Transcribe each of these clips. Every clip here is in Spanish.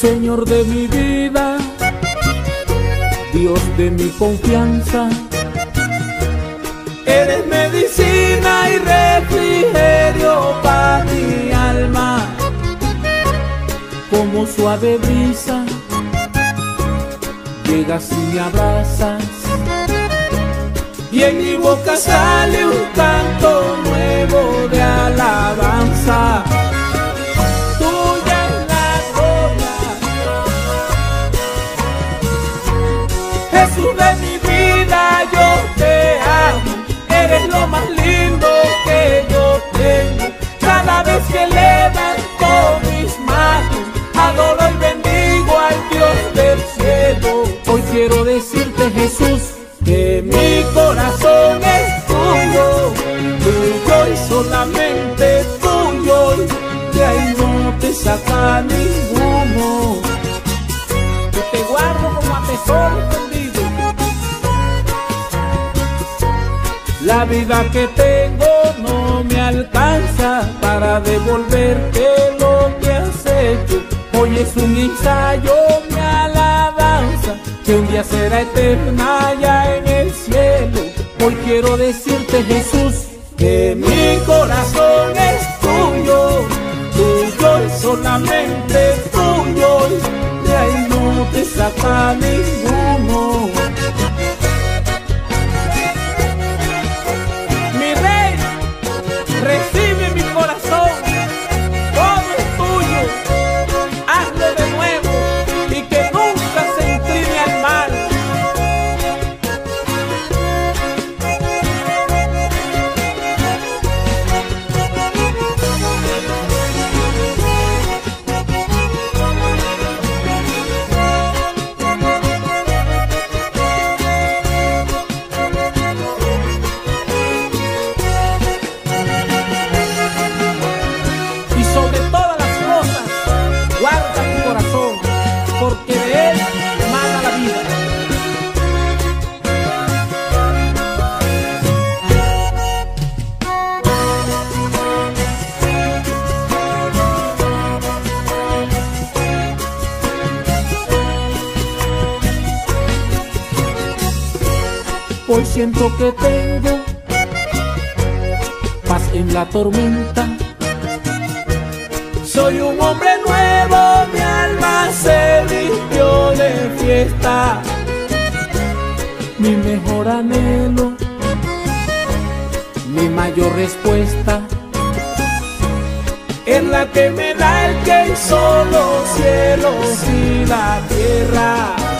Señor de mi vida, Dios de mi confianza. Eres medicina y refrigerio para mi alma, como suave brisa, llegas y me abrazas. Y en mi boca sale un canto nuevo de alabanza. Jesús, que mi corazón es tuyo, tuyo y solamente tuyo, de ahí no te saca ninguno. Yo te guardo como a tesoro escondido. La vida que tengo no me alcanza para devolverte lo que has hecho. Hoy es un ensayo, será eterna ya en el cielo. Hoy quiero decirte, Jesús, que mi corazón es tuyo, tuyo y solamente tuyo. De ahí no te saca. Hoy siento que tengo paz en la tormenta. Soy un hombre nuevo, mi alma se vistió de fiesta. Mi mejor anhelo, mi mayor respuesta, es la que me da el que los cielos y la tierra.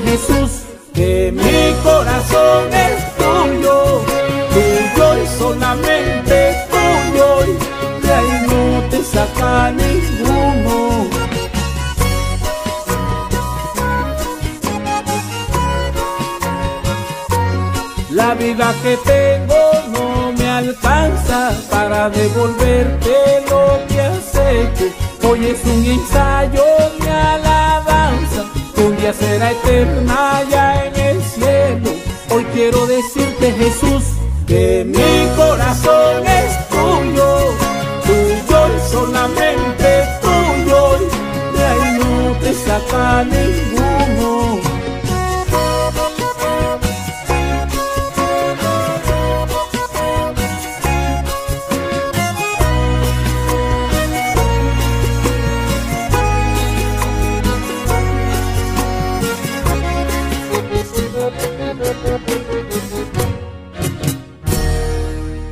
Jesús, que mi corazón es tuyo, tuyo y solamente tuyo, de ahí no te saca ninguno. La vida que tengo no me alcanza para devolverte lo que has. Hoy es un ensayo, alabanza, será eterna ya en el cielo. Hoy quiero decirte Jesús que mi corazón